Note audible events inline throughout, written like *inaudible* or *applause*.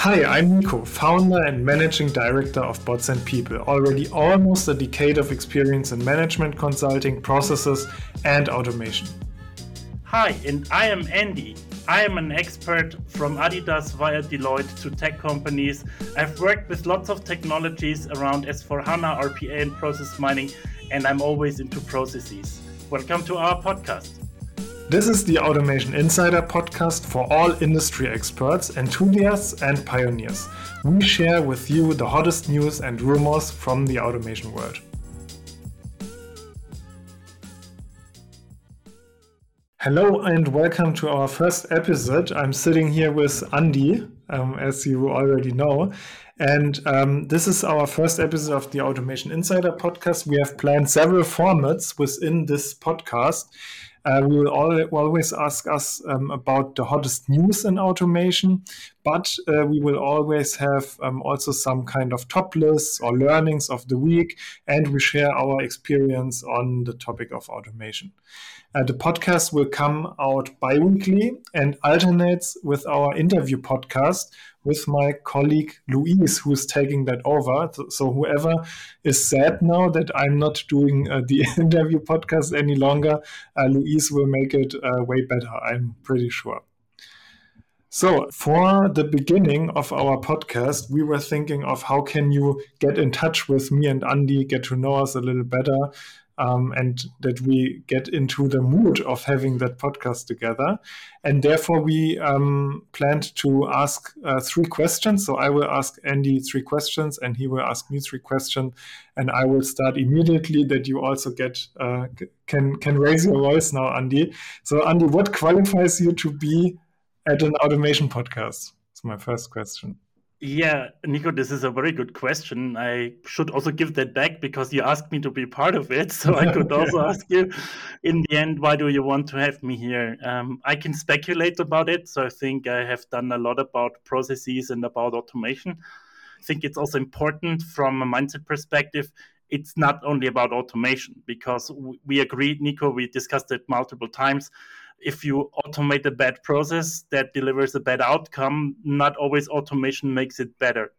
Hi, I'm Nico, founder and managing director of Bots and People. Already almost a decade of experience in management consulting, processes, and automation. Hi, and I am Andy. I am an expert from Adidas via Deloitte to tech companies. I've worked with lots of technologies around S4HANA, RPA, and process mining, and I'm always into processes. Welcome to our podcast. This is the Automation Insider podcast for all industry experts, enthusiasts, and pioneers. We share with you the hottest news and rumors from the automation world. Hello and welcome to our first episode. I'm sitting here with Andy, um, as you already know. And um, this is our first episode of the Automation Insider podcast. We have planned several formats within this podcast. Uh, we will all, always ask us um, about the hottest news in automation, but uh, we will always have um, also some kind of top lists or learnings of the week, and we share our experience on the topic of automation. Uh, the podcast will come out bi weekly and alternates with our interview podcast, with my colleague Louise, who's taking that over. So, whoever is sad now that I'm not doing uh, the *laughs* interview podcast any longer, uh, Louise will make it uh, way better, I'm pretty sure. So, for the beginning of our podcast, we were thinking of how can you get in touch with me and Andy, get to know us a little better, um, and that we get into the mood of having that podcast together. And therefore, we um, planned to ask uh, three questions. So I will ask Andy three questions, and he will ask me three questions, and I will start immediately. That you also get uh, can can raise your voice now, Andy. So Andy, what qualifies you to be at an automation podcast? That's my first question. Yeah, Nico, this is a very good question. I should also give that back because you asked me to be part of it. *laughs* So I could also ask you, in the end, why do you want to have me here? Um, I can speculate about it. So I think I have done a lot about processes and about automation. I think it's also important from a mindset perspective. It's not only about automation because we agreed, Nico, we discussed it multiple times if you automate a bad process that delivers a bad outcome, not always automation makes it better.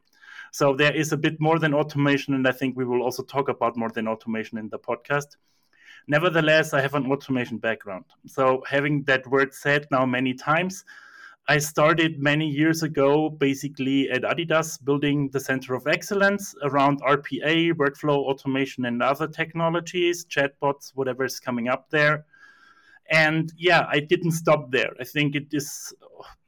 So there is a bit more than automation, and I think we will also talk about more than automation in the podcast. Nevertheless, I have an automation background. So having that word said now many times, I started many years ago basically at Adidas building the center of excellence around RPA, workflow automation, and other technologies, chatbots, whatever is coming up there. And yeah, I didn't stop there. I think it is,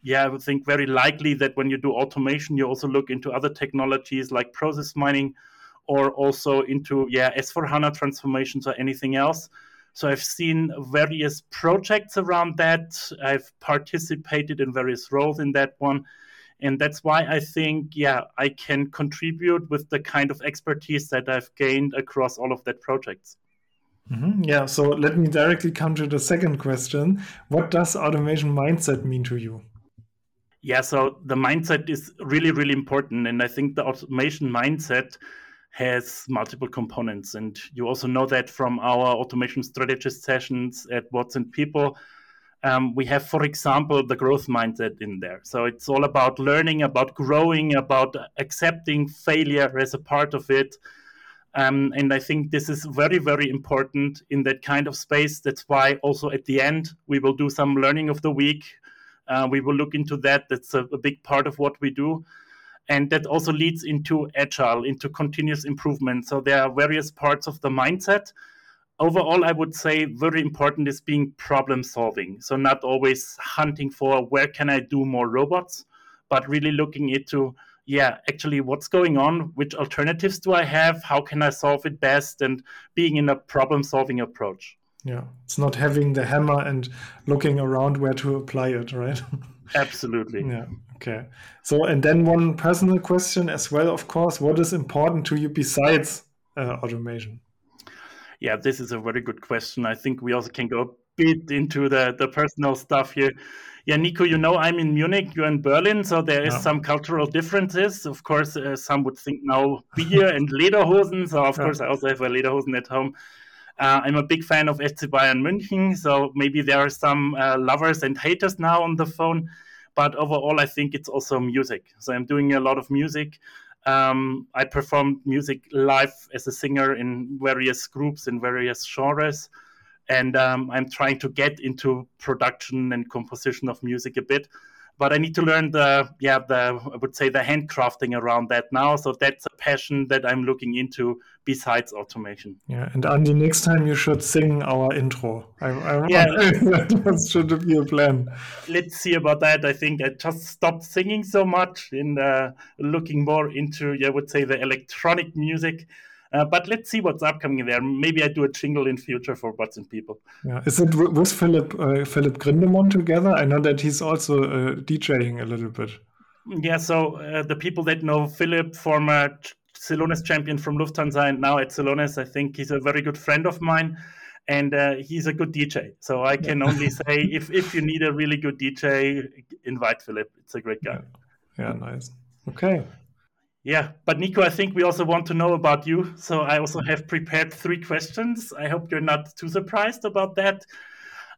yeah, I would think very likely that when you do automation, you also look into other technologies like process mining or also into, yeah, S4 HANA transformations or anything else. So I've seen various projects around that. I've participated in various roles in that one. And that's why I think, yeah, I can contribute with the kind of expertise that I've gained across all of that projects. Mm-hmm. Yeah, so let me directly come to the second question. What does automation mindset mean to you? Yeah, so the mindset is really, really important. And I think the automation mindset has multiple components. And you also know that from our automation strategist sessions at Bots and People. Um, we have, for example, the growth mindset in there. So it's all about learning, about growing, about accepting failure as a part of it um, and I think this is very, very important in that kind of space. That's why also at the end, we will do some learning of the week. Uh, we will look into that. That's a, a, big part of what we do. And that also leads into agile, into continuous improvement. So there are various parts of the mindset. Overall, I would say very important is being problem solving. So not always hunting for where can I do more robots, but really looking into yeah, actually, what's going on? Which alternatives do I have? How can I solve it best? And being in a problem solving approach. Yeah, it's not having the hammer and looking around where to apply it, right? *laughs* Absolutely. yeah. Okay. So, and then one personal question as well, of course. What is important to you besides uh, automation? Yeah, this is a very good question. I think we also can go bit into the, the personal stuff here yeah, Nico, you know I'm in Munich, you're in Berlin, so there is yeah. some cultural differences. Of course, uh, some would think now beer and *laughs* lederhosen. So of yeah. course, I also have a lederhosen at home. Uh, I'm a big fan of FC Bayern München, so maybe there are some uh, lovers and haters now on the phone. But overall, I think it's also music. So I'm doing a lot of music. Um, I perform music live as a singer in various groups in various genres, and um, I'm trying to get into production and composition of music a bit but I need to learn the yeah the I would say the handcrafting around that now. So that's a passion that I'm looking into besides automation. Yeah, and Andy, next time you should sing our intro. I, I yeah, *laughs* that should be a plan. Let's see about that. I think I just stopped singing so much and uh, looking more into yeah, I would say the electronic music. Uh, but let's see what's upcoming there. Maybe I do a jingle in future for Bots and People. Yeah, is it with Philip uh, Philip Grindemont together? I know that he's also uh, DJing a little bit. Yeah, so uh, the people that know Philip, former Celonis champion from Lufthansa, and now at Celonis, I think he's a very good friend of mine and uh, he's a good DJ. So I can only say *laughs* if if you need a really good DJ, invite Philip. It's a great guy. Yeah, yeah nice. Okay. Yeah, but Nico, I think we also want to know about you. So I also have prepared three questions. I hope you're not too surprised about that.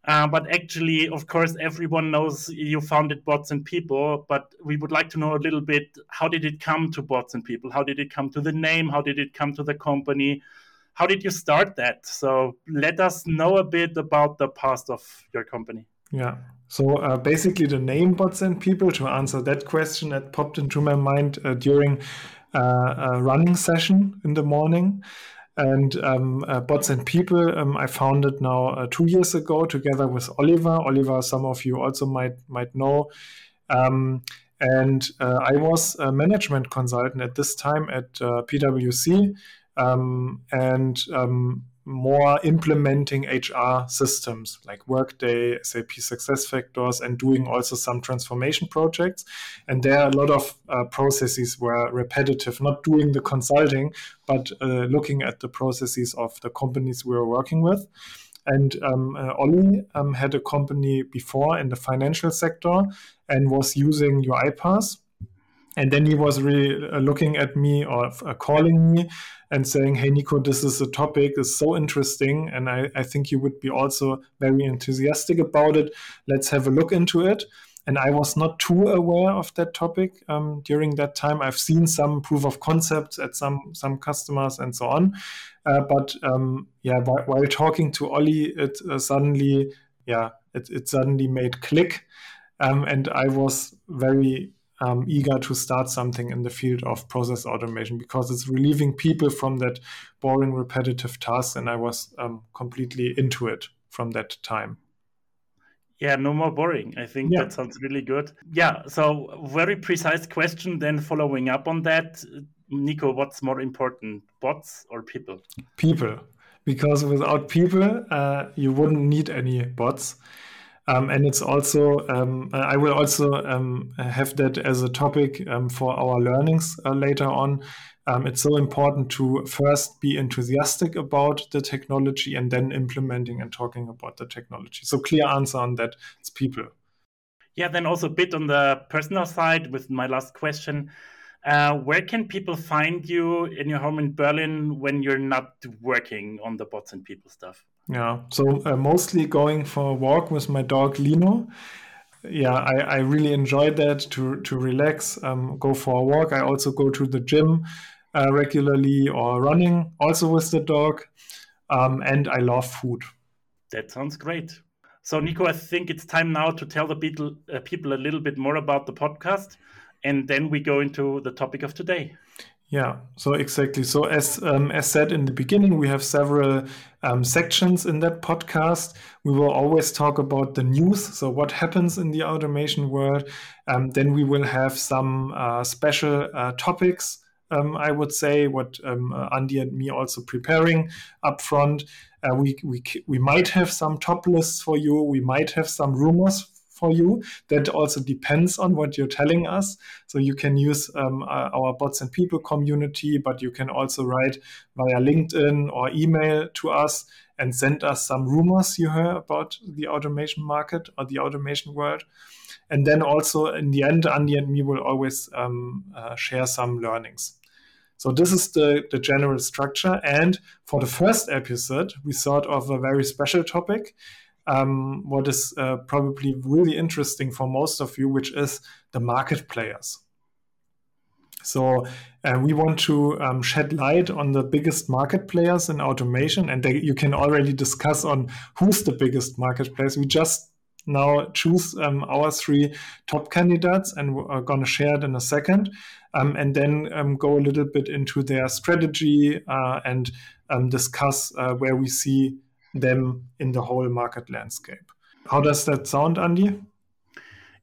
Uh, but actually, of course, everyone knows you founded Bots and People. But we would like to know a little bit how did it come to Bots and People? How did it come to the name? How did it come to the company? How did you start that? So let us know a bit about the past of your company. Yeah. So uh, basically, the name bots and people to answer that question that popped into my mind uh, during uh, a running session in the morning. And um, uh, bots and people, um, I founded now uh, two years ago together with Oliver. Oliver, some of you also might might know. Um, and uh, I was a management consultant at this time at PwC. Um, and um, more implementing HR systems like Workday, SAP SuccessFactors, and doing also some transformation projects. And there are a lot of uh, processes were repetitive, not doing the consulting, but uh, looking at the processes of the companies we were working with. And um, uh, um, had a company before in the financial sector and was using UiPath and then he was really uh, looking at me or uh, calling me and saying, Hey, Nico, this is a topic, is so interesting. And I, I think you would be also very enthusiastic about it. Let's have a look into it. And I was not too aware of that topic um, during that time. I've seen some proof of concepts at some some customers and so on. Uh, but um, yeah, while, while, talking to Ollie, it uh, suddenly, yeah, it, it suddenly made click. Um, and I was very um, eager to start something in the field of process automation because it's relieving people from that boring, repetitive task. And I was um, completely into it from that time. Yeah, no more boring. I think yeah. that sounds really good. Yeah, so very precise question. Then following up on that, Nico, what's more important, bots or people? People, because without people, uh, you wouldn't need any bots. Um, and it's also, um, I will also um, have that as a topic um, for our learnings uh, later on. Um, it's so important to first be enthusiastic about the technology and then implementing and talking about the technology. So, clear answer on that it's people. Yeah, then also a bit on the personal side with my last question. Uh, where can people find you in your home in Berlin when you're not working on the bots and people stuff? Yeah, so uh, mostly going for a walk with my dog Lino. Yeah, I, I really enjoy that to to relax, um, go for a walk. I also go to the gym uh, regularly or running, also with the dog. Um, and I love food. That sounds great. So, Nico, I think it's time now to tell the people, uh, people a little bit more about the podcast and then we go into the topic of today. Yeah, so exactly. So as um, as said in the beginning, we have several um, sections in that podcast. We will always talk about the news, so what happens in the automation world. Um, then we will have some uh, special uh, topics. Um, I would say what um, uh, Andy and me also preparing up front. Uh, we, we we might have some top lists for you. We might have some rumors for you. That also depends on what you're telling us. So you can use um, uh, our bots and people community, but you can also write via LinkedIn or email to us and send us some rumors you hear about the automation market or the automation world. And then also in the end, Andy and me will always um, uh, share some learnings. So this is the, the general structure. And for the first episode, we thought of a very special topic um, what is uh, probably really interesting for most of you, which is the market players. So uh, we want to um, shed light on the biggest market players in automation, and they, you can already discuss on who's the biggest market players. We just now choose um, our three top candidates, and we're going to share it in a second, um, and then um, go a little bit into their strategy uh, and um, discuss uh, where we see them in the whole market landscape. How does that sound, Andy?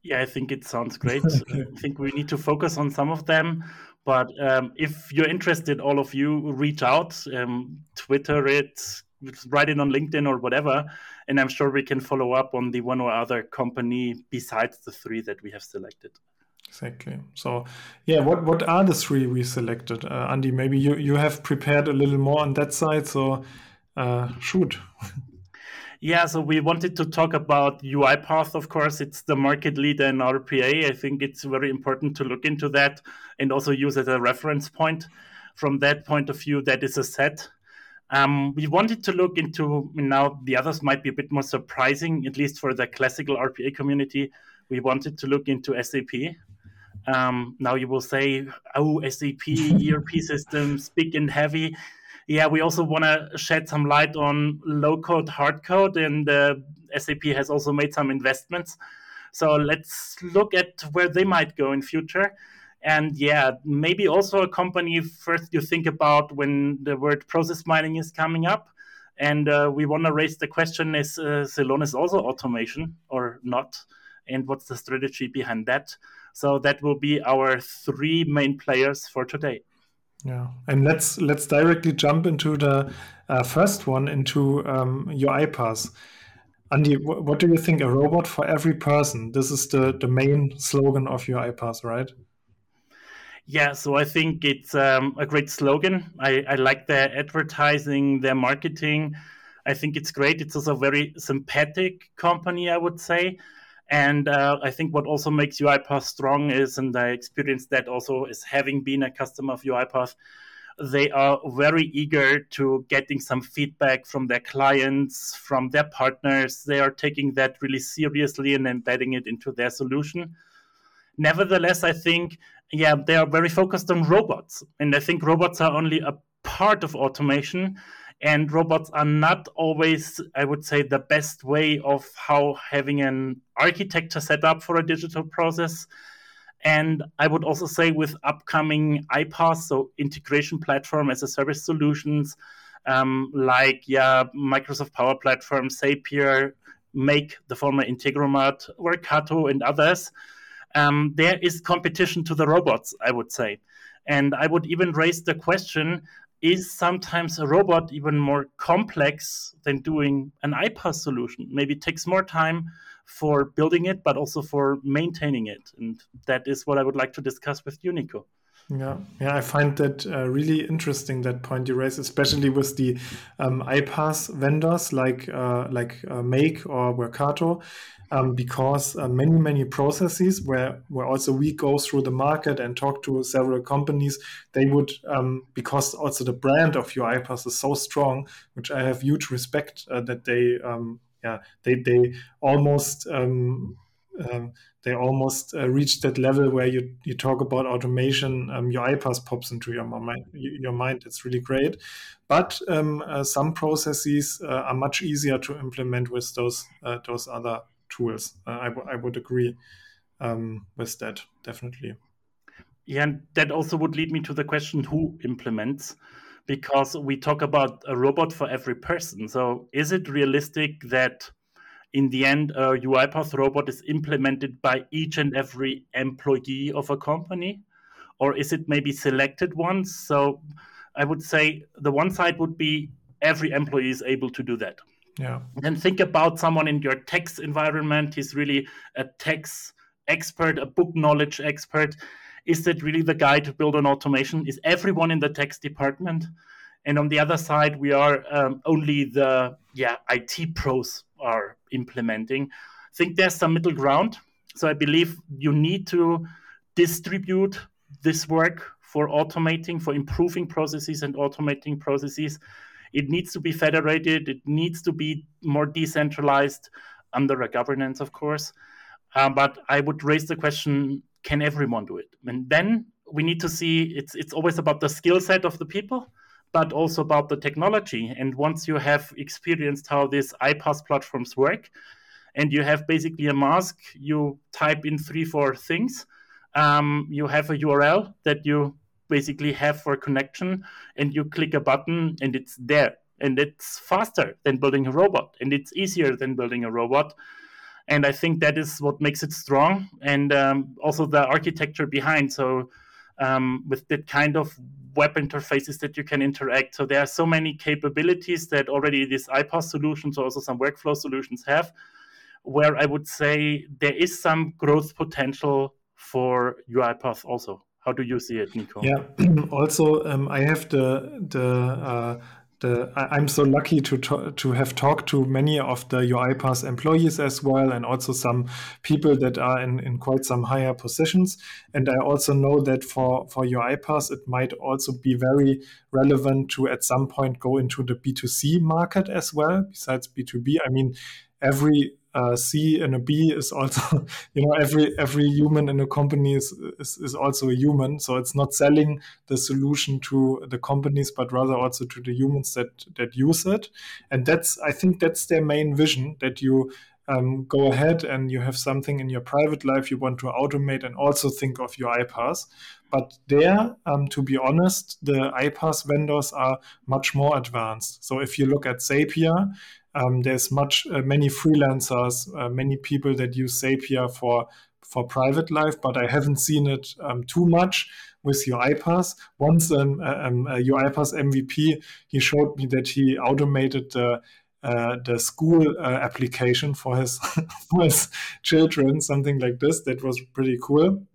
Yeah, I think it sounds *laughs* great. I think we need to focus on some of them. But um, if you're interested, all of you reach out, um, Twitter it, write it on LinkedIn or whatever. And I'm sure we can follow up on the one or other company besides the three that we have selected. Exactly. So, yeah, what, what are the three we selected? Uh, Andy, maybe you, you have prepared a little more on that side. So, uh, shoot. Yeah, so we wanted to talk about UiPath, of course. It's the market leader in RPA. I think it's very important to look into that and also use it as a reference point. From that point of view, that is a set. Um, we wanted to look into now the others might be a bit more surprising, at least for the classical RPA community. We wanted to look into SAP. Um, now you will say, oh, SAP *laughs* ERP systems, big and heavy yeah, we also want to shed some light on low code, hard code, and uh, SAP has also made some investments. So let's look at where they might go in future. And yeah, maybe also a company first you think about when the word process mining is coming up. And uh, we want to raise the question is uh, Celonis also automation or not? And what's the strategy behind that? So that will be our three main players for today. Yeah, and let's let's directly jump into the uh, first one into um, UiPath, Andy, what do you think? A robot for every person. This is the the main slogan of UiPath, right? Yeah, so I think it's um, a great slogan. I, I like their advertising, their marketing. I think it's great. It's also a very sympathetic company, I would say. And uh, I think what also makes UiPath strong is, and I experienced that also is having been a customer of UiPath, they are very eager to getting some feedback from their clients, from their partners. They are taking that really seriously and embedding it into their solution. Nevertheless, I think, yeah, they are very focused on robots. And I think robots are only a part of automation and robots are not always i would say the best way of how having an architecture set up for a digital process. And i would also say with upcoming iPaaS so integration platform as a service solutions um, like yeah microsoft power platform zapier make the former integromat workato and others um, there is competition to the robots i would say. And I would even raise the question is sometimes a robot even more complex than doing an iPaaS solution. Maybe it takes more time for building it, but also for maintaining it. And that is what I would like to discuss with you, Nico. Yeah, yeah, I find that uh, really interesting that point you raise, especially with the um, iPaaS vendors like uh, like uh, Make or Workato, um, because uh, many many processes where where also we go through the market and talk to several companies they would um, because also the brand of UiPath is so strong which i have huge respect uh, that they um, yeah they they almost um, um, they almost uh, reach that level where you, you talk about automation, um, UiPath pops into your mind. Your mind, it's really great. But um, uh, some processes uh, are much easier to implement with those uh, those other tools. Uh, I, w- I would agree um, with that, definitely. Yeah, and that also would lead me to the question who implements, because we talk about a robot for every person. So is it realistic that in the end a UiPath robot is implemented by each and every employee of a company? Or is it maybe selected ones? So I would say the one side would be every employee is able to do that. Yeah. Then think about someone in your tax environment. He's really a tax expert, a book knowledge expert. Is that really the guy to build an automation? Is everyone in the tax department? And on the other side, we are um, only the yeah IT pros are implementing. I think there's some middle ground. So I believe you need to distribute this work for automating, for improving processes and automating processes It needs to be federated. It needs to be more decentralized under a governance, of course. Uh, but I would raise the question: Can everyone do it? And then we need to see. It's it's always about the skill set of the people, but also about the technology. And once you have experienced how these iPaaS platforms work, and you have basically a mask, you type in three four things. Um, you have a URL that you basically have for connection, and you click a button, and it's there and it's faster than building a robot and it's easier than building a robot and i think that is what makes it strong and um, also the architecture behind so um, with that kind of web interfaces that you can interact. So there are so many capabilities that already these iPaaS solutions or also some workflow solutions have where i would say there is some growth potential for UiPath also. How do you see it nico? Yeah. *clears throat* Also um, i have the the uh, Uh, the, I'm so lucky to to have talked to many of the UiPath employees as well, and also some people that are in, in quite some higher positions. And I also know that for for UiPath, it might also be very relevant to at some point go into the B2C market as well, besides B2B. I mean, every uh, C and a B is also, *laughs* you know, every every human in a company is, is, is also a human. So it's not selling the solution to the companies, but rather also to the humans that that use it. And that's I think that's their main vision that you um, go ahead and you have something in your private life you want to automate and also think of UiPath. But there, um, to be honest, the iPaaS vendors are much more advanced. So if you look at Zapier, um, there's much uh, many freelancers, uh, many people that use Zapier for for private life, but I haven't seen it um, too much with UiPath. Once um, um, a UiPath MVP, he showed me that he automated the uh, the school uh, application for his *laughs* for his children, something like this. That was pretty cool.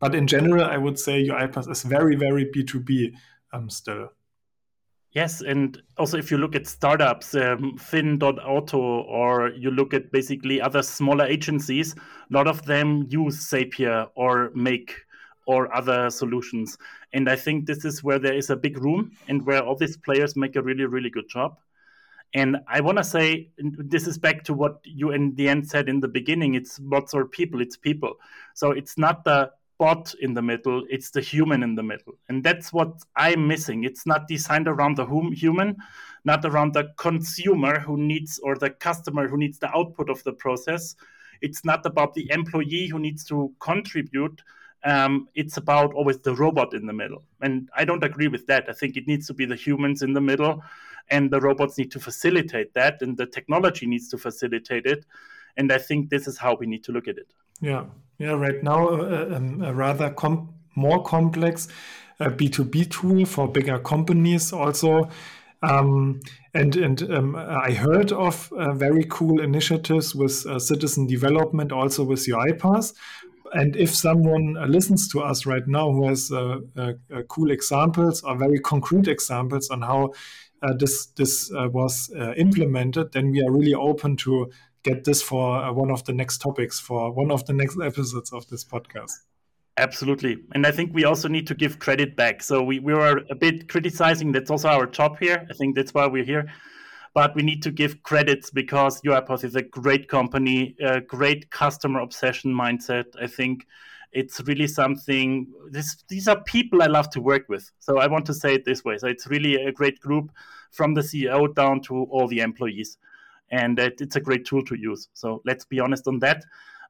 But in general, I would say UiPath is very very B two B um, still. Yes, and also if you look at startups, um, Fin.auto, or you look at basically other smaller agencies, a lot of them use Zapier or Make or other solutions. And I think this is where there is a big room and where all these players make a really, really good job. And I want to say, this is back to what you in the end said in the beginning it's bots or people, it's people. So it's not the bot in the middle, it's the human in the middle. And that's what I'm missing. It's not designed around the hum- human, not around the consumer who needs or the customer who needs the output of the process. It's not about the employee who needs to contribute. Um, it's about always the robot in the middle. And I don't agree with that. I think it needs to be the humans in the middle, and the robots need to facilitate that, and the technology needs to facilitate it. And I think this is how we need to look at it. Yeah, yeah. Right now, uh, um, a rather com- more complex uh, B two B tool for bigger companies also. Um, and and um, I heard of uh, very cool initiatives with uh, citizen development, also with UiPath. And if someone uh, listens to us right now who has uh, cool examples or very concrete examples on how this this was implemented, then we are really open to get this for uh, one of the next topics for one of the next episodes of this podcast. Absolutely. And I think we also need to give credit back. So we, we were a bit criticizing. That's also our job here. I think that's why we're here. But we need to give credits because UiPath is a great company, a great customer obsession mindset. I think it's really something, this, these are people I love to work with. So I want to say it this way. So it's really a great group from the CEO down to all the employees and it's a great tool to use. So let's be honest on that.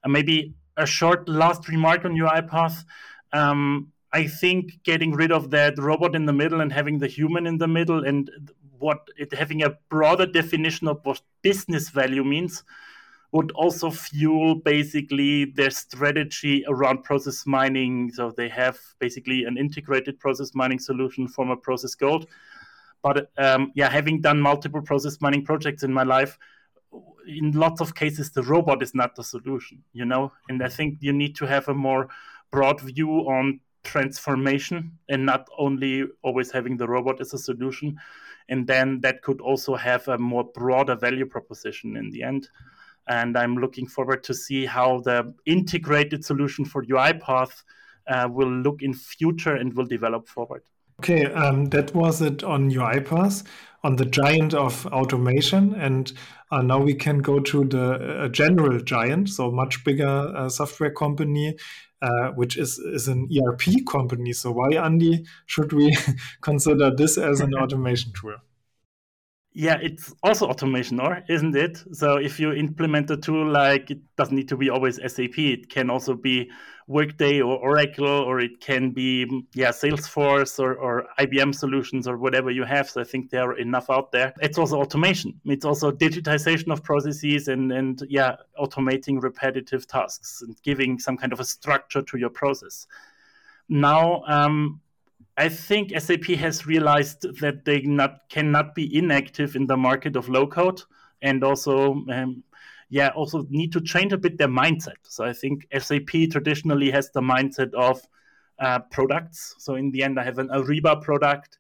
Uh, maybe a short last remark on UiPath. Um, I think getting rid of that robot in the middle and having the human in the middle and what it having a broader definition of what business value means would also fuel basically their strategy around process mining. So they have basically an integrated process mining solution from a ProcessGold but um, yeah, having done multiple process mining projects in my life, in lots of cases the robot is not the solution, you know. And I think you need to have a more broad view on transformation and not only always having the robot as a solution. And then that could also have a more broader value proposition in the end. And I'm looking forward to see how the integrated solution for UiPath uh, will look in future and will develop forward. Okay, um, that was it on UiPath. on the giant of automation, and uh, now we can go to the general giant, so much bigger uh, software company. Uh, which is, is an ERP company. So why, Andy, should we *laughs* consider this as an *laughs* automation tool? Yeah, it's also automation, or isn't it? So if you implement a tool like it doesn't need to be always SAP, it can also be Workday or Oracle, or it can be yeah Salesforce or, or IBM solutions or whatever you have. So I think there are enough out there. It's also automation. It's also digitization of processes and and yeah automating repetitive tasks and giving some kind of a structure to your process. Now, um, I think SAP has realized that they not cannot be inactive in the market of low code, and also, um, yeah, also need to change a bit their mindset. So I think SAP traditionally has the mindset of uh, products. So in the end, I have an Ariba product,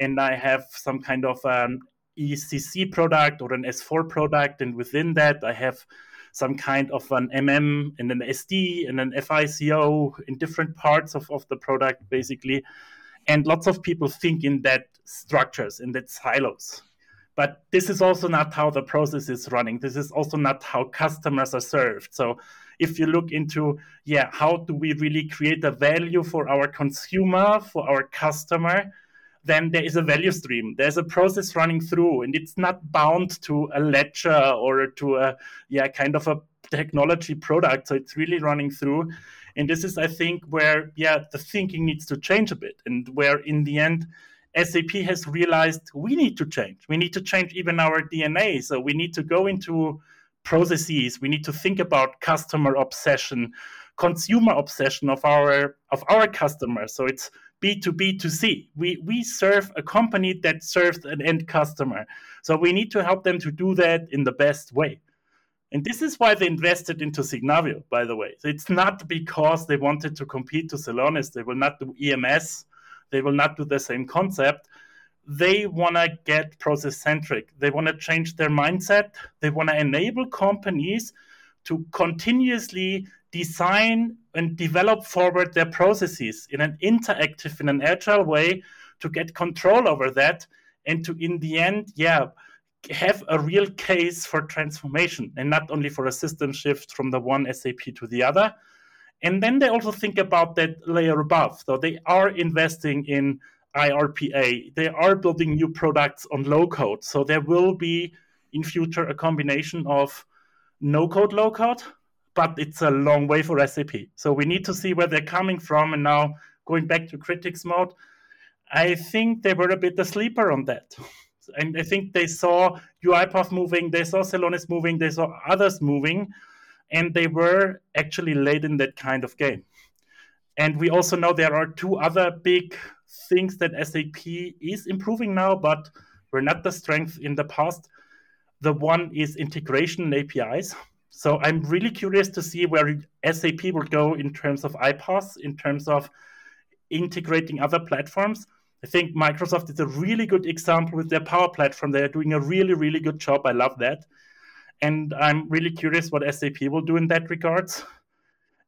and I have some kind of an ECC product or an S4 product, and within that, I have some kind of an MM and an SD and an FICO in different parts of, of the product, basically. And lots of people think in that structures, in that silos. But this is also not how the process is running. This is also not how customers are served. So if you look into, yeah, how do we really create a value for our consumer, for our customer, then there is a value stream. There's a process running through, and it's not bound to a ledger or to a yeah kind of a technology product. So it's really running through. And this is, I think, where yeah the thinking needs to change a bit, and where in the end. SAP has realized we need to change. We need to change even our DNA. So we need to go into processes. We need to think about customer obsession, consumer obsession of our of our customers. So it's B to B to C. We we serve a company that serves an end customer. So we need to help them to do that in the best way. And this is why they invested into Signavio, by the way. So it's not because they wanted to compete to Celonis. They will not do EMS. They will not do the same concept. They want to get process centric. They want to change their mindset. They want to enable companies to continuously design and develop forward their processes in an interactive, in an agile way to get control over that and to, in the end, yeah, have a real case for transformation and not only for a system shift from the one SAP to the other. And then they also think about that layer above. So they are investing in IRPA. They are building new products on low code. So there will be in future a combination of no code, low code, but it's a long way for SAP. So we need to see where they're coming from. And now going back to critics mode, I think they were a bit a sleeper on that and I think they saw UiPath moving, they saw Celonis moving, they saw others moving, and they were actually late in that kind of game. And we also know there are two other big things that SAP is improving now, but were not the strength in the past. The one is integration and APIs. So I'm really curious to see where SAP will go in terms of iPaaS, in terms of integrating other platforms. I think Microsoft is a really good example with their Power Platform. They are doing a really, really good job. I love that. And I'm really curious what SAP will do in that regards.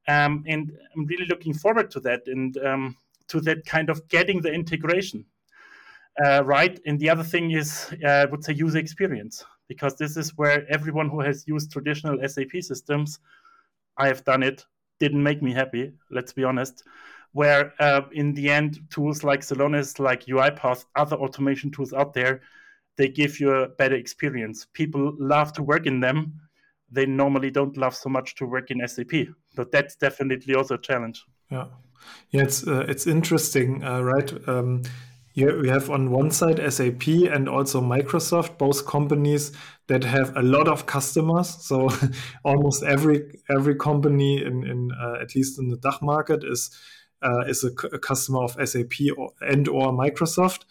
Um, and I'm really looking forward to that and um, to that kind of getting the integration uh, right. And the other thing is, uh, I would say, user experience, because this is where everyone who has used traditional SAP systems, I have done it, didn't make me happy. Let's be honest where uh, in the end tools like Celonis, like UiPath, other automation tools out there, they give you a better experience. People love to work in them. They normally don't love so much to work in SAP. But that's definitely also a challenge. Yeah, yeah, it's uh, it's interesting, uh, right? Um, we have on one side SAP and also Microsoft, both companies that have a lot of customers. So *laughs* almost every every company in, in uh, at least in the DACH market is is a, a, customer of SAP or, and or Microsoft.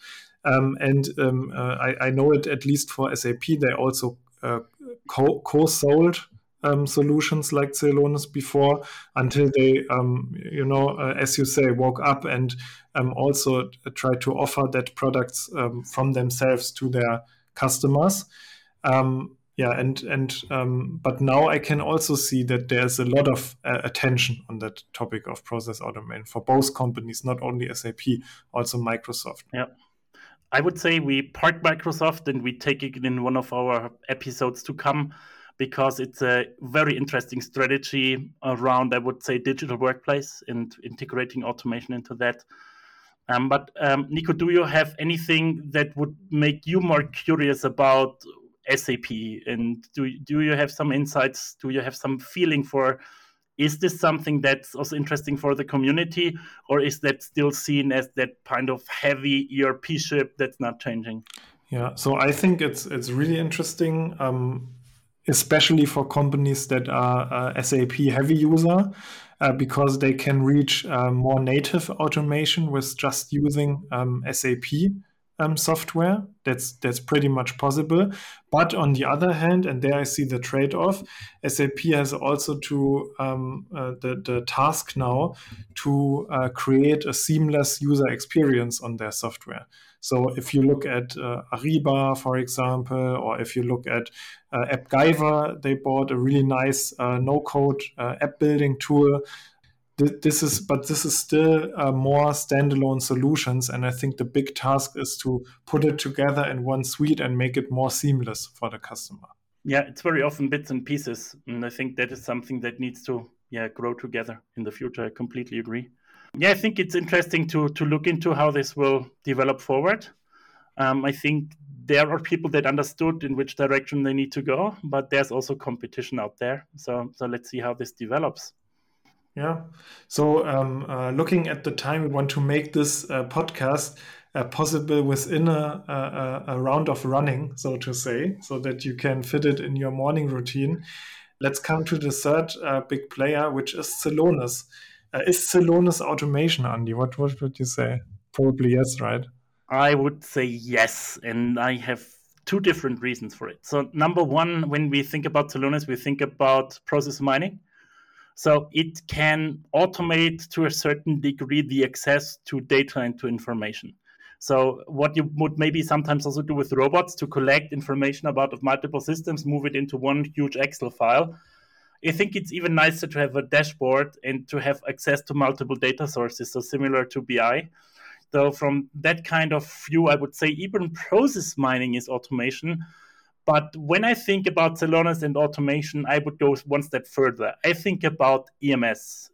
Um, and um, uh, I, I, know it at least for SAP. They also uh, co- co-sold um, solutions like Celonis before until they, um, you know, uh, as you say, woke up and um, also tried to offer that products um, from themselves to their customers. Um, yeah and and um, but now i can also see that there's a lot of uh, attention on that topic of process automation for both companies not only sap also microsoft yeah I would say we part Microsoft and we take it in one of our episodes to come because it's a very interesting strategy around, I would say, digital workplace and integrating automation into that. Um, but um, Nico, do you have anything that would make you more curious about SAP? And do do you have some insights? Do you have some feeling for? Is this something that's also interesting for the community, or is that still seen as that kind of heavy ERP ship that's not changing? Yeah, so I think it's it's really interesting. Um, especially for companies that are uh, SAP heavy user, uh, because they can reach uh, more native automation with just using um, SAP um, software. That's that's pretty much possible. But on the other hand, and there I see the trade-off, SAP has also to um, uh, the the task now to uh, create a seamless user experience on their software. So if you look at uh, Ariba, for example, or if you look at uh, AppGyver, they bought a really nice uh, no-code uh, app building tool. This is, but this is still uh, more standalone solutions, and I think the big task is to put it together in one suite and make it more seamless for the customer. Yeah, it's very often bits and pieces, and I think that is something that needs to yeah grow together in the future. I completely agree yeah, I think it's interesting to to look into how this will develop forward. Um, I think there are people that understood in which direction they need to go, but there's also competition out there. So so let's see how this develops. Yeah. So um, uh, looking at the time, we want to make this uh, podcast uh, possible within a, a, a, round of running, so to say, so that you can fit it in your morning routine. Let's come to the third uh, big player, which is Celonis. Uh, is Celonis automation, Andy? What, what would you say? Probably yes, right? I would say yes, and I have two different reasons for it. So, number one, when we think about Celonis, we think about process mining. So, it can automate to a certain degree the access to data and to information. So, what you would maybe sometimes also do with robots to collect information about multiple systems, move it into one huge Excel file, I think it's even nicer to have a dashboard and to have access to multiple data sources, so similar to BI. So from that kind of view, I would say even process mining is automation. But when I think about Celonis and automation, I would go one step further. I think about EMS.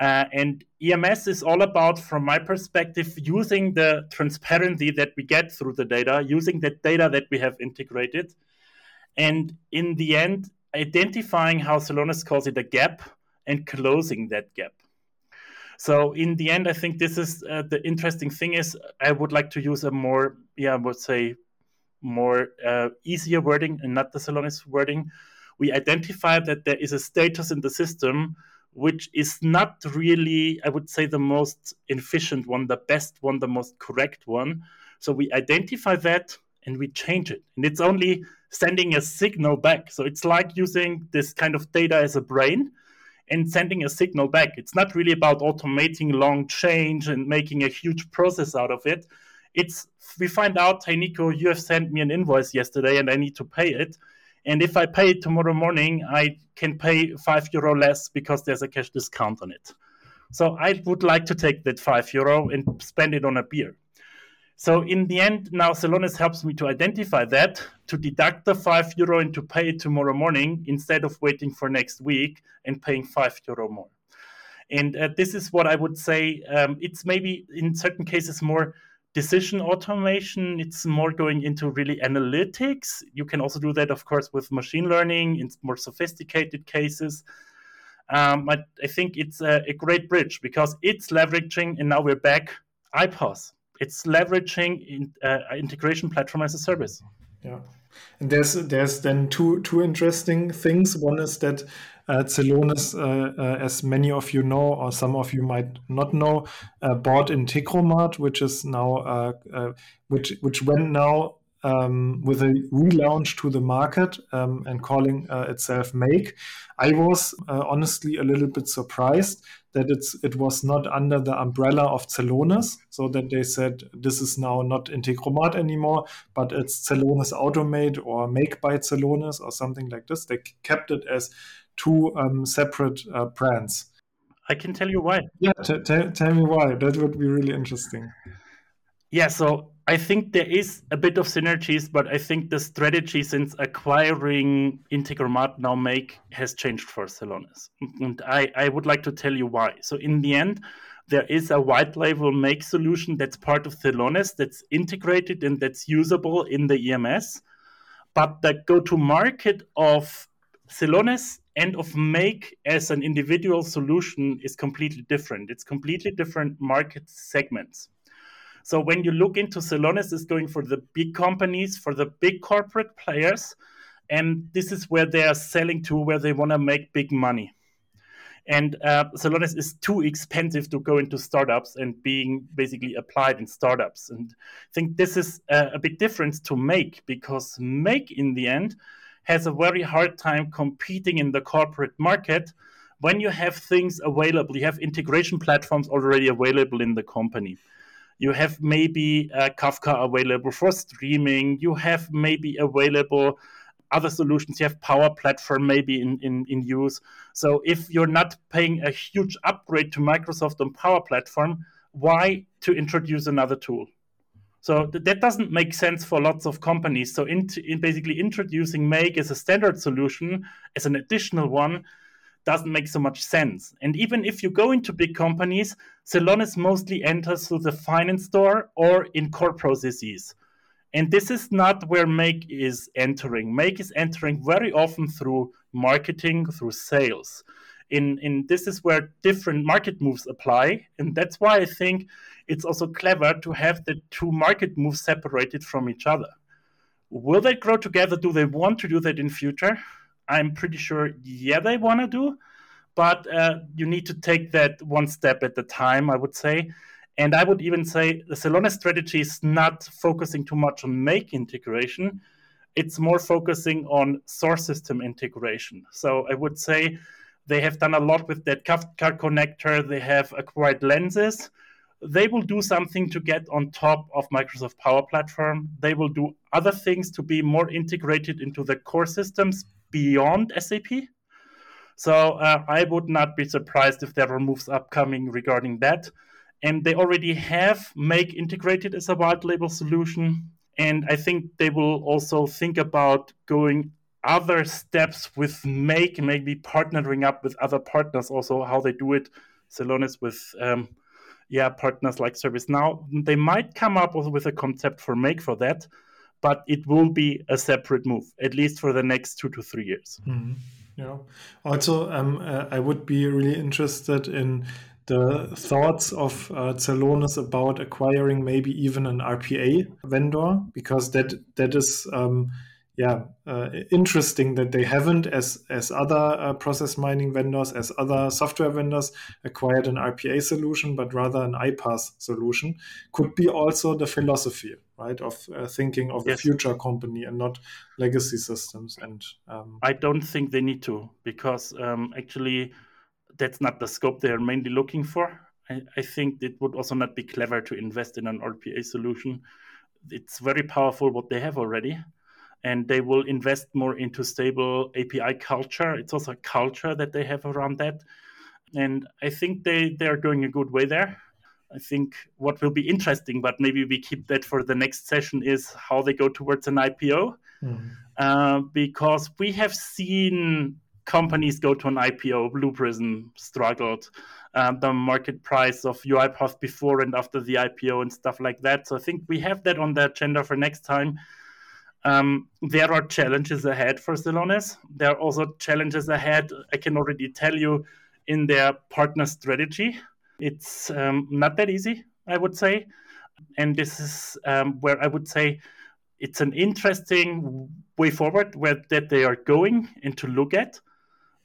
Uh, and EMS is all about, from my perspective, using the transparency that we get through the data, using the data that we have integrated. And in the end, identifying how Celonis calls it a gap and closing that gap. So in the end, I think this is uh, the interesting thing is I would like to use a more, yeah, I would say more uh, easier wording and not the Celonis wording. We identify that there is a status in the system which is not really, I would say, the most efficient one, the best one, the most correct one. So we identify that and we change it. And it's only sending a signal back. So it's like using this kind of data as a brain and sending a signal back. It's not really about automating long change and making a huge process out of it. It's we find out, hey Nico, you have sent me an invoice yesterday and I need to pay it. And if I pay it tomorrow morning, I can pay five euro less because there's a cash discount on it. So I would like to take that five euro and spend it on a beer. So in the end, now Celonis helps me to identify that, to deduct the five euro and to pay it tomorrow morning instead of waiting for next week and paying five euro more. And uh, this is what I would say. Um, it's maybe in certain cases more decision automation. It's more going into really analytics. You can also do that, of course, with machine learning in more sophisticated cases. Um, I, I, think it's a, a great bridge because it's leveraging, and now we're back iPaaS it's leveraging in, uh, integration platform as a service. Yeah, and there's there's then two two interesting things. One is that uh, Celonis, uh, uh, as many of you know, or some of you might not know, uh, bought Integromat, which is now uh, which which went now um, with a relaunch to the market um, and calling uh, itself Make. I was uh, honestly a little bit surprised that it's it was not under the umbrella of Celonis, so that they said this is now not Integromat anymore, but it's Celonis Automate or Make by Celonis or something like this. They kept it as two um, separate uh, brands. I can tell you why. Yeah, t- t- tell me why. That would be really interesting Yeah, so I think there is a bit of synergies, but I think the strategy since acquiring Integromat now Make has changed for Celonis. And I, I would like to tell you why. So in the end, there is a white label make solution that's part of Celonis that's integrated and that's usable in the EMS. But the go-to market of Celonis and of Make as an individual solution is completely different. It's completely different market segments. So when you look into Celonis, is going for the big companies, for the big corporate players, and this is where they are selling to, where they want to make big money. And uh, is too expensive to go into startups and being basically applied in startups. And I think this is a, a big difference to Make because Make, in the end, has a very hard time competing in the corporate market when you have things available. You have integration platforms already available in the company you have maybe uh, Kafka available for streaming. You have maybe available other solutions. You have Power Platform maybe in, in, in use. So if you're not paying a huge upgrade to Microsoft on Power Platform, why to introduce another tool? So th- that doesn't make sense for lots of companies. So in, in basically introducing Make as a standard solution, as an additional one, doesn't make so much sense. And even if you go into big companies, Celonis mostly enters through the finance door or in core processes. And this is not where Make is entering. Make is entering very often through marketing, through sales. In, in this is where different market moves apply. And that's why I think it's also clever to have the two market moves separated from each other. Will they grow together? Do they want to do that in future? I'm pretty sure, yeah, they want to do, but uh, you need to take that one step at a time, I would say. And I would even say the Celonis strategy is not focusing too much on Make integration. It's more focusing on source system integration. So I would say they have done a lot with that Kafka connector. They have acquired Lenses. They will do something to get on top of Microsoft Power Platform. They will do other things to be more integrated into the core systems beyond SAP. So uh, I would not be surprised if there are moves upcoming regarding that. And they already have Make integrated as a white label solution. And I think they will also think about going other steps with Make, maybe partnering up with other partners, also how they do it. Celonis with um, yeah partners like ServiceNow. They might come up with a concept for Make for that but it will be a separate move, at least for the next two to three years. Mm-hmm. Yeah. Also, um, uh, I would be really interested in the thoughts of uh, Celonis about acquiring maybe even an RPA vendor because that that is um, yeah, uh, interesting that they haven't, as as other uh, process mining vendors, as other software vendors, acquired an RPA solution, but rather an iPaaS solution. Could be also the philosophy, right, of uh, thinking of yes. the future company and not legacy systems. And um, I don't think they need to, because um, actually, that's not the scope they are mainly looking for. I, I think it would also not be clever to invest in an RPA solution. It's very powerful what they have already and they will invest more into stable API culture. It's also a culture that they have around that. And I think they, they are going a good way there. I think what will be interesting, but maybe we keep that for the next session, is how they go towards an IPO. Mm-hmm. Uh, because we have seen companies go to an IPO. Blue Prism struggled. Um, the market price of UiPath before and after the IPO and stuff like that. So I think we have that on the agenda for next time. Um, there are challenges ahead for Celonis. There are also challenges ahead, I can already tell you, in their partner strategy. It's um, not that easy, I would say. And this is um, where I would say it's an interesting way forward where that they are going and to look at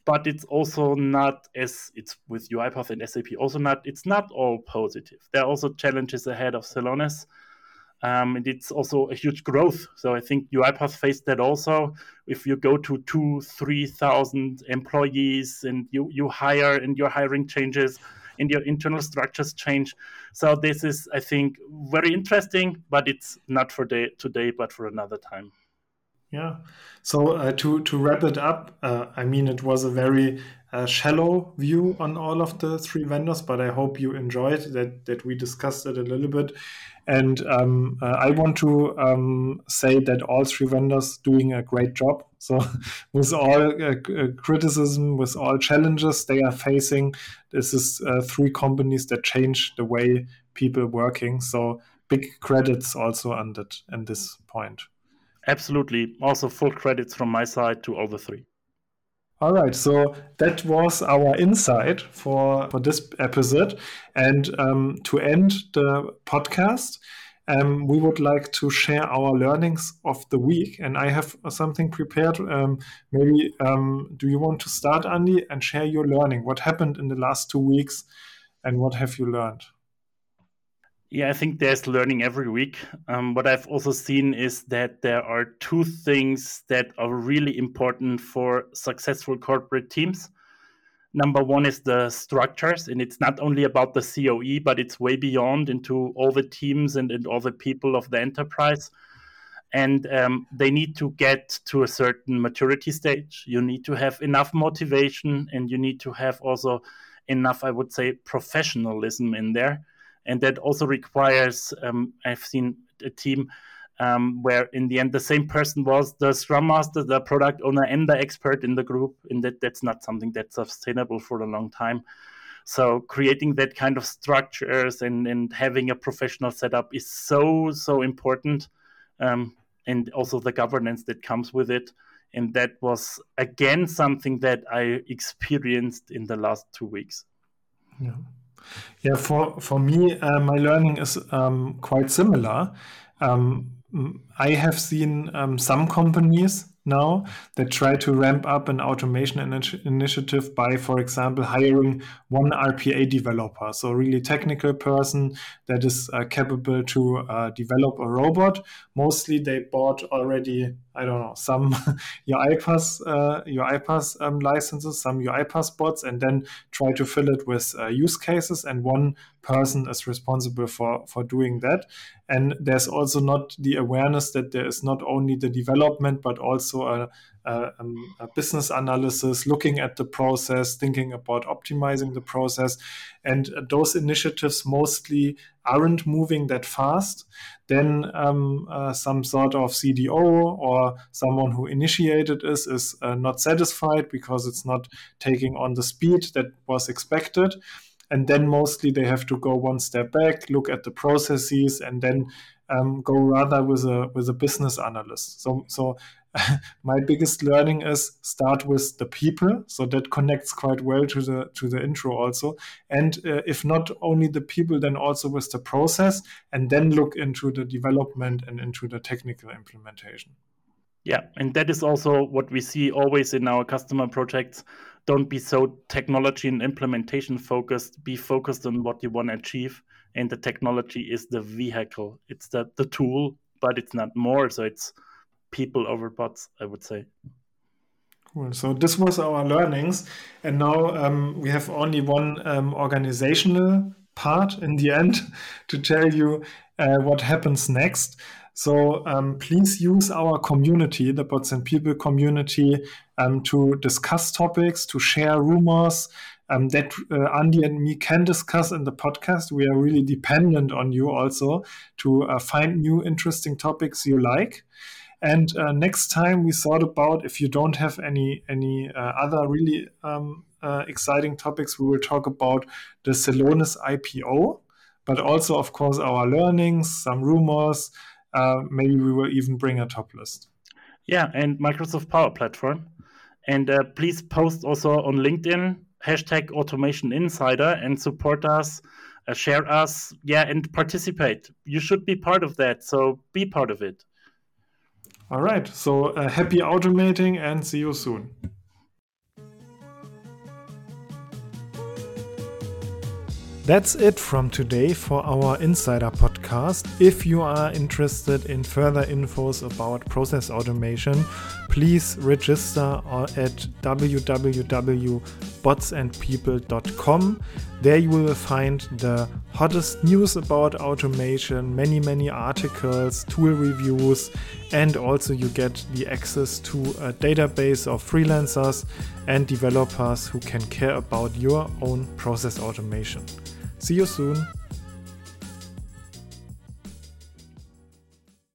but it's also not as it's with UiPath and SAP also not it's not all positive. There are also challenges ahead of Celonis. Um, and it's also a huge growth. So I think UiPath faced that also. If you go to two, three thousand employees and you you hire and your hiring changes and your internal structures change. So this is, I think, very interesting, but it's not for day, today, but for another time. Yeah. So uh, to to wrap it up, uh, I mean, it was a very a shallow view on all of the three vendors, but I hope you enjoyed that that we discussed it a little bit. And um, uh, I want to um, say that all three vendors doing a great job. So, *laughs* with all uh, uh, criticism, with all challenges they are facing, this is uh, three companies that change the way people working. So, big credits also on that and this point. Absolutely. Also, full credits from my side to all the three. All right, so that was our insight for, for this episode. And um, to end the podcast, um, we would like to share our learnings of the week. And I have something prepared. Um, maybe um, do you want to start, Andy, and share your learning? What happened in the last two weeks and what have you learned? Yeah, I think there's learning every week. Um, what I've also seen is that there are two things that are really important for successful corporate teams. Number one is the structures, and it's not only about the COE, but it's way beyond into all the teams and, and all the people of the enterprise. And um, they need to get to a certain maturity stage. You need to have enough motivation, and you need to have also enough, I would say, professionalism in there and that also requires um, i've seen a team um, where in the end the same person was the scrum master the product owner and the expert in the group and that that's not something that's sustainable for a long time. So creating that kind of structures and, and having a professional setup is so so important um, and also the governance that comes with it. And that was again something that i experienced in the last two weeks. Yeah yeah, for for me, uh, my learning is um, quite similar. Um, I have seen um, some companies now that try to ramp up an automation initiative by, for example, hiring one RPA developer, so really technical person that is uh, capable to uh, develop a robot. Mostly, they bought already, I don't know, some *laughs* UiPath uh, UiPath um, licenses, some UiPath bots, and then try to fill it with uh, use cases. And one person is responsible for for doing that. And there's also not the awareness that there is not only the development but also a, a, um, a, business analysis, looking at the process, thinking about optimizing the process. And those initiatives mostly aren't moving that fast. Then um, uh, some sort of CDO or someone who initiated this is uh, not satisfied because it's not taking on the speed that was expected and then mostly they have to go one step back, look at the processes, and then um, go rather with a with a business analyst. So so *laughs* my biggest learning is start with the people. So that connects quite well to the to the intro also. And uh, if not only the people, then also with the process, and then look into the development and into the technical implementation. Yeah, and that is also what we see always in our customer projects. Don't be so technology and implementation focused. Be focused on what you want to achieve. And the technology is the vehicle. It's the, the tool, but it's not more. So it's people over bots, I would say. Cool. So this was our learnings, and now um, we have only one um, organizational part in the end *laughs* to tell you uh, what happens next. So um, please use our community, the Bots and People community, um, to discuss topics, to share rumors um, that uh, Andy and me can discuss in the podcast. We are really dependent on you also to uh, find new interesting topics you like. And uh, next time we thought about if you don't have any any uh, other really um, uh, exciting topics, we will talk about the Celonis IPO, but also of course our learnings, some rumors, uh, maybe we will even bring a top list. Yeah, and Microsoft Power Platform. And uh, please post also on LinkedIn hashtag Automation Insider and support us, uh, share us, yeah, and participate. You should be part of that, so be part of it. All right. So uh, happy automating and see you soon. That's it from today for our Insider podcast. If you are interested in further infos about process automation, please register at www.botsandpeople.com. There you will find the hottest news about automation, many, many articles, tool reviews, and also you get the access to a database of freelancers and developers who can care about your own process automation. See you soon.